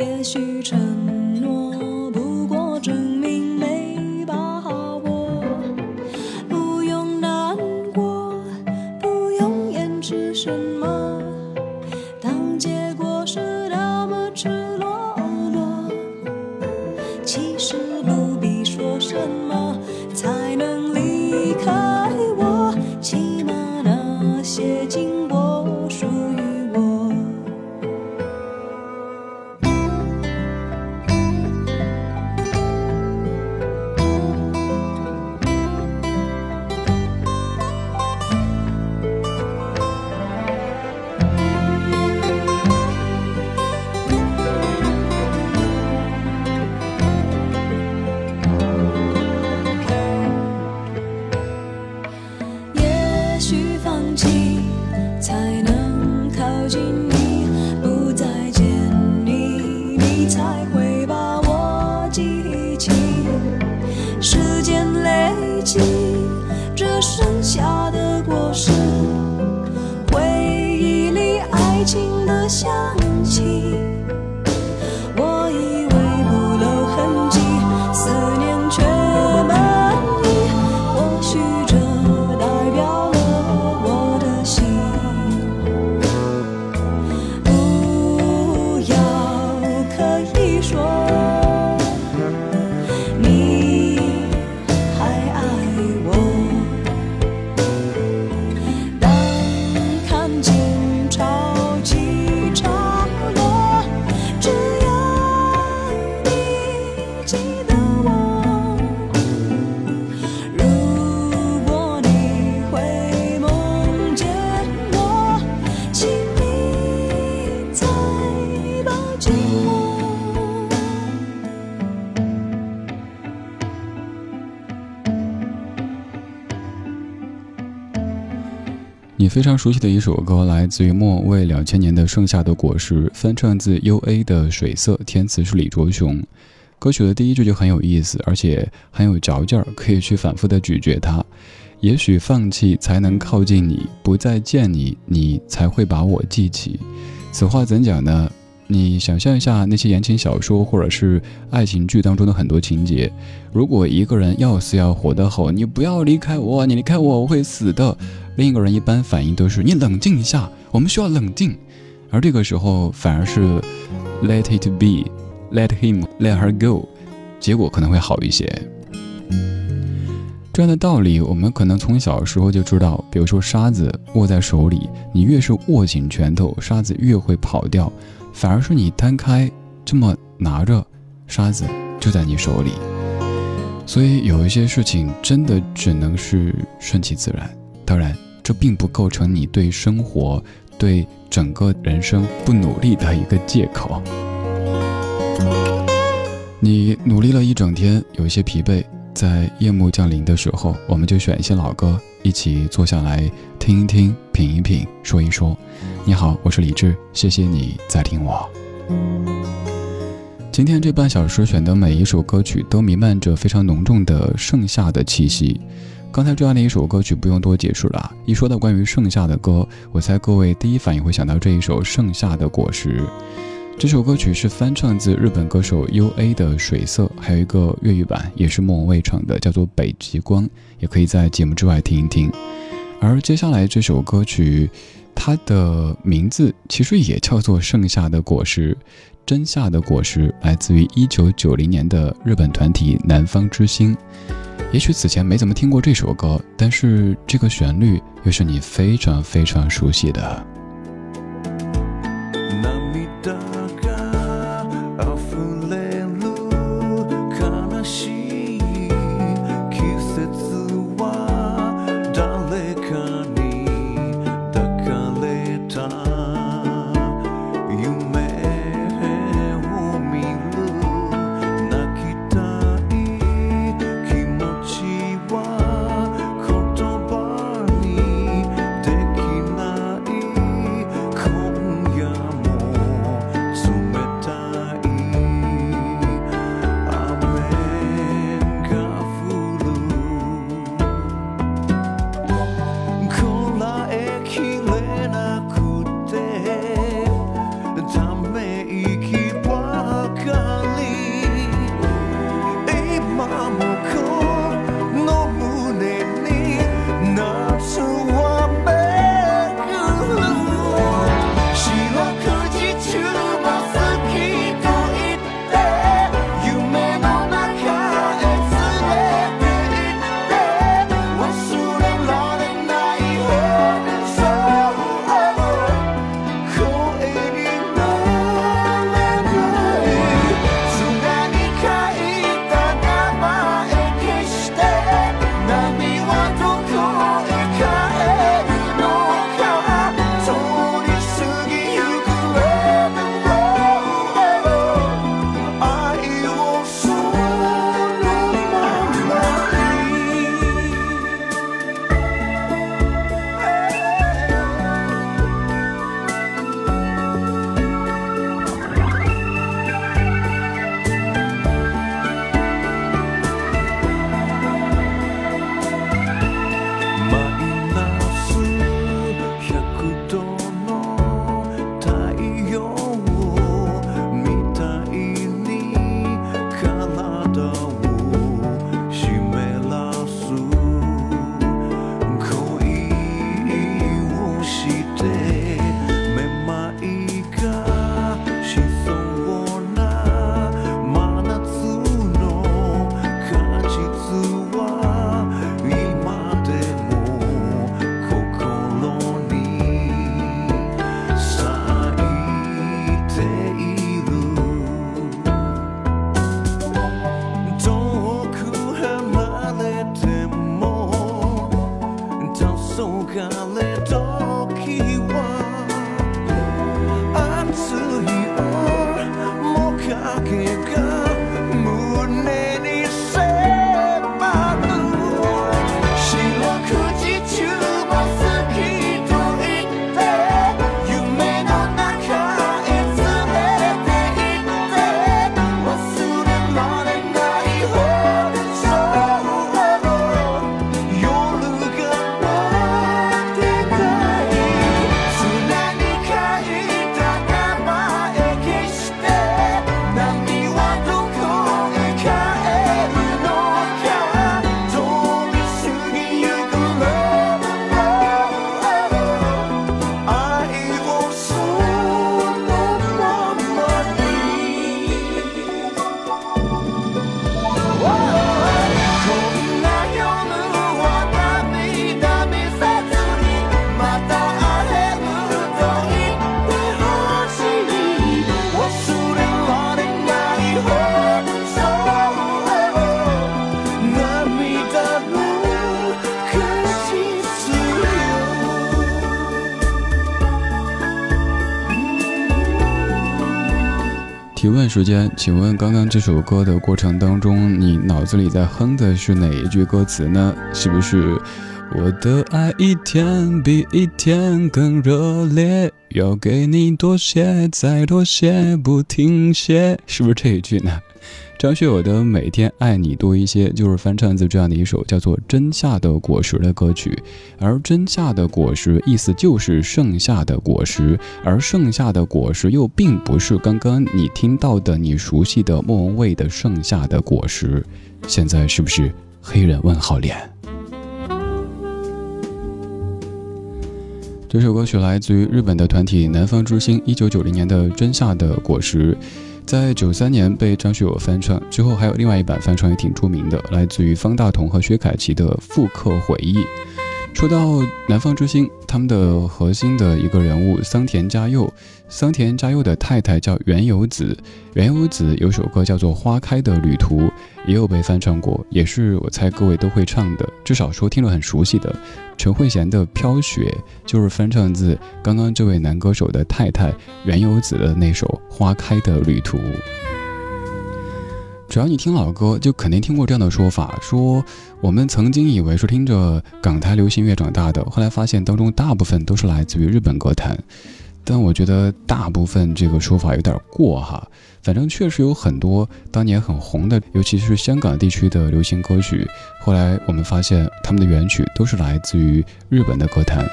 也许沉默。你非常熟悉的一首歌，来自于莫为两千年的《盛夏的果实》，翻唱自 U.A 的《水色》，填词是李卓雄。歌曲的第一句就很有意思，而且很有嚼劲儿，可以去反复的咀嚼它。也许放弃才能靠近你，不再见你，你才会把我记起。此话怎讲呢？你想象一下那些言情小说或者是爱情剧当中的很多情节，如果一个人要死要活的吼你不要离开我，你离开我我会死的，另一个人一般反应都是你冷静一下，我们需要冷静，而这个时候反而是 let it be，let him let her go，结果可能会好一些。这样的道理，我们可能从小时候就知道。比如说，沙子握在手里，你越是握紧拳头，沙子越会跑掉；反而是你摊开，这么拿着，沙子就在你手里。所以，有一些事情真的只能是顺其自然。当然，这并不构成你对生活、对整个人生不努力的一个借口。你努力了一整天，有一些疲惫。在夜幕降临的时候，我们就选一些老歌，一起坐下来听一听、品一品、说一说。你好，我是李志，谢谢你在听我。今天这半小时选的每一首歌曲都弥漫着非常浓重的盛夏的气息。刚才这样的一首歌曲不用多解释了，一说到关于盛夏的歌，我猜各位第一反应会想到这一首《盛夏的果实》。这首歌曲是翻唱自日本歌手 U.A 的《水色》，还有一个粤语版，也是莫文蔚唱的，叫做《北极光》，也可以在节目之外听一听。而接下来这首歌曲，它的名字其实也叫做《盛夏的果实》，真夏的果实，来自于一九九零年的日本团体南方之星。也许此前没怎么听过这首歌，但是这个旋律又是你非常非常熟悉的。时间，请问刚刚这首歌的过程当中，你脑子里在哼的是哪一句歌词呢？是不是我的爱一天比一天更热烈，要给你多些，再多些，不停歇？是不是这一句呢？张学友的《每天爱你多一些》就是翻唱自这样的一首叫做《真夏的果实》的歌曲，而真夏的果实意思就是盛夏的果实，而盛夏的果实又并不是刚刚你听到的你熟悉的莫文蔚的盛夏的果实。现在是不是黑人问号脸？这首歌曲来自于日本的团体南方之星，一九九零年的《真夏的果实》。在九三年被张学友翻唱之后，还有另外一版翻唱也挺出名的，来自于方大同和薛凯琪的《复刻回忆》。说到南方之星，他们的核心的一个人物桑田佳佑，桑田佳佑的太太叫原由子，原由子有首歌叫做《花开的旅途》，也有被翻唱过，也是我猜各位都会唱的，至少说听了很熟悉的。陈慧娴的《飘雪》就是翻唱自刚刚这位男歌手的太太原由子的那首《花开的旅途》。只要你听老歌，就肯定听过这样的说法：说我们曾经以为是听着港台流行乐长大的，后来发现当中大部分都是来自于日本歌坛。但我觉得大部分这个说法有点过哈。反正确实有很多当年很红的，尤其是香港地区的流行歌曲，后来我们发现他们的原曲都是来自于日本的歌坛。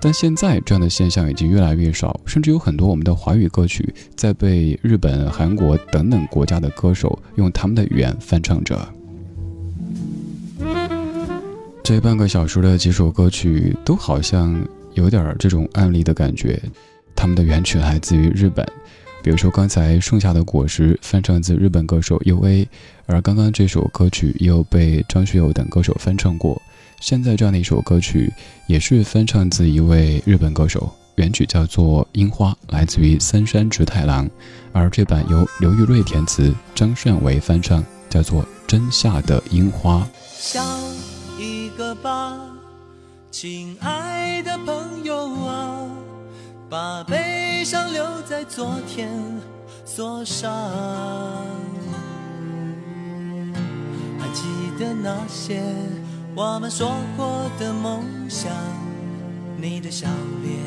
但现在这样的现象已经越来越少，甚至有很多我们的华语歌曲在被日本、韩国等等国家的歌手用他们的语言翻唱着。这半个小时的几首歌曲都好像有点这种案例的感觉，他们的原曲来自于日本，比如说刚才《盛夏的果实》翻唱自日本歌手 U.A，而刚刚这首歌曲又被张学友等歌手翻唱过。现在这样的一首歌曲，也是翻唱自一位日本歌手，原曲叫做《樱花》，来自于三山直太郎，而这版由刘玉瑞填词，张善为翻唱，叫做《真夏的樱花》。笑一个吧，亲爱，把悲伤留在昨天锁上，还记得那些。我们说过的梦想，你的笑脸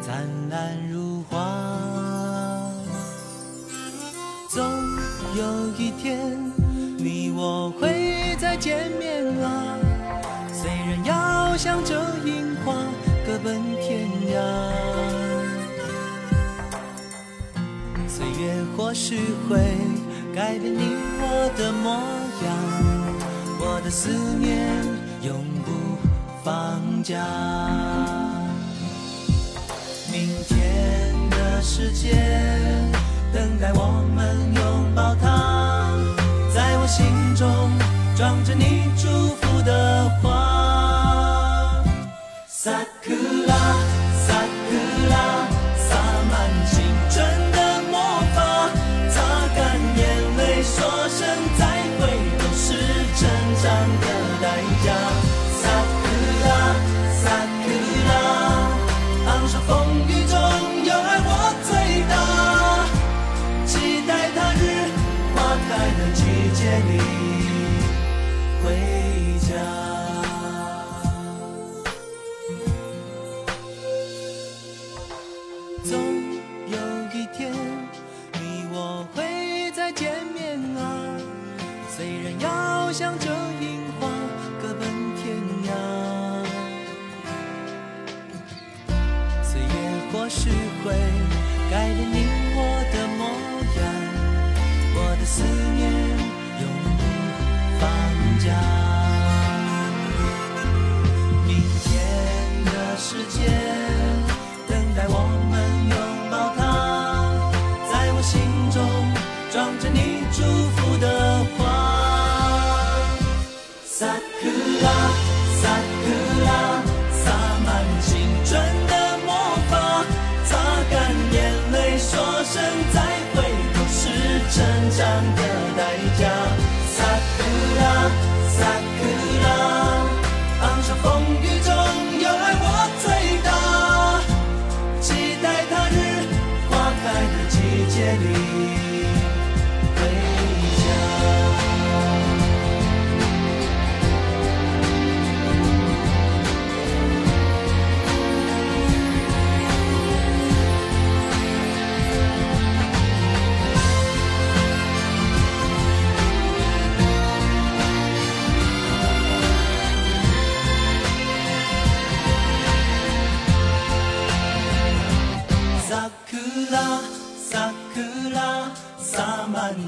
灿烂如花。总有一天，你我会再见面啊。虽然要向着也或许会改变你我的模样。我的思念永不放假。明天的世界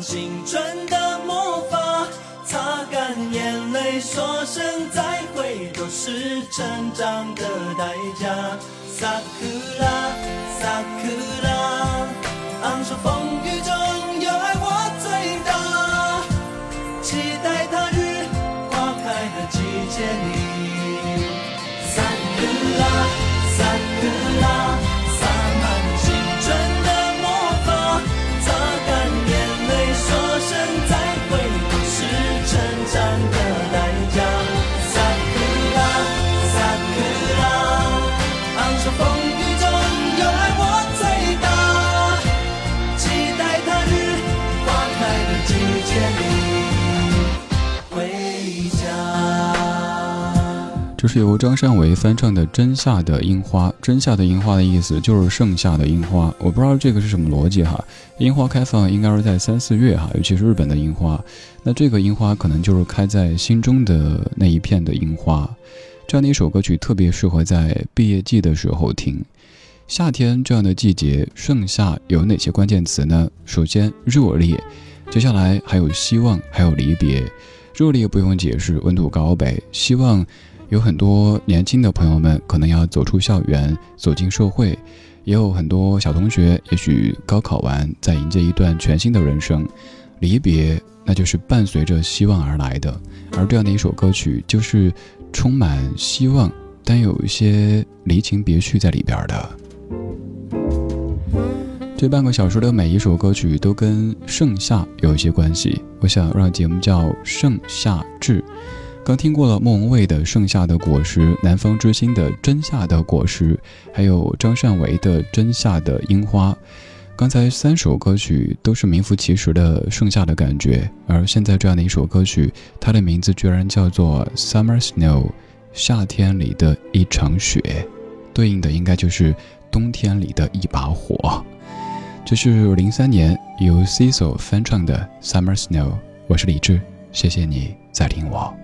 青春的魔法，擦干眼泪，说声再会，都是成长的代价。萨库拉，萨库拉，昂首成这是由张善为翻唱的《真夏的樱花》。真夏的樱花的意思就是盛夏的樱花，我不知道这个是什么逻辑哈。樱花开放应该是在三四月哈，尤其是日本的樱花。那这个樱花可能就是开在心中的那一片的樱花。这样的一首歌曲特别适合在毕业季的时候听。夏天这样的季节，盛夏有哪些关键词呢？首先热烈，接下来还有希望，还有离别。热烈不用解释，温度高呗。希望有很多年轻的朋友们可能要走出校园，走进社会，也有很多小同学也许高考完，在迎接一段全新的人生。离别，那就是伴随着希望而来的。而这样的一首歌曲，就是充满希望，但有一些离情别绪在里边的。这半个小时的每一首歌曲都跟盛夏有一些关系，我想让节目叫《盛夏至》。刚听过了莫文蔚的《盛夏的果实》，南方之星的《真夏的果实》，还有张善为的《真夏的樱花》。刚才三首歌曲都是名副其实的盛夏的感觉，而现在这样的一首歌曲，它的名字居然叫做《Summer Snow》，夏天里的一场雪，对应的应该就是冬天里的一把火。这是零三年由 Cecil 翻唱的《Summer Snow》，我是李志，谢谢你在听我。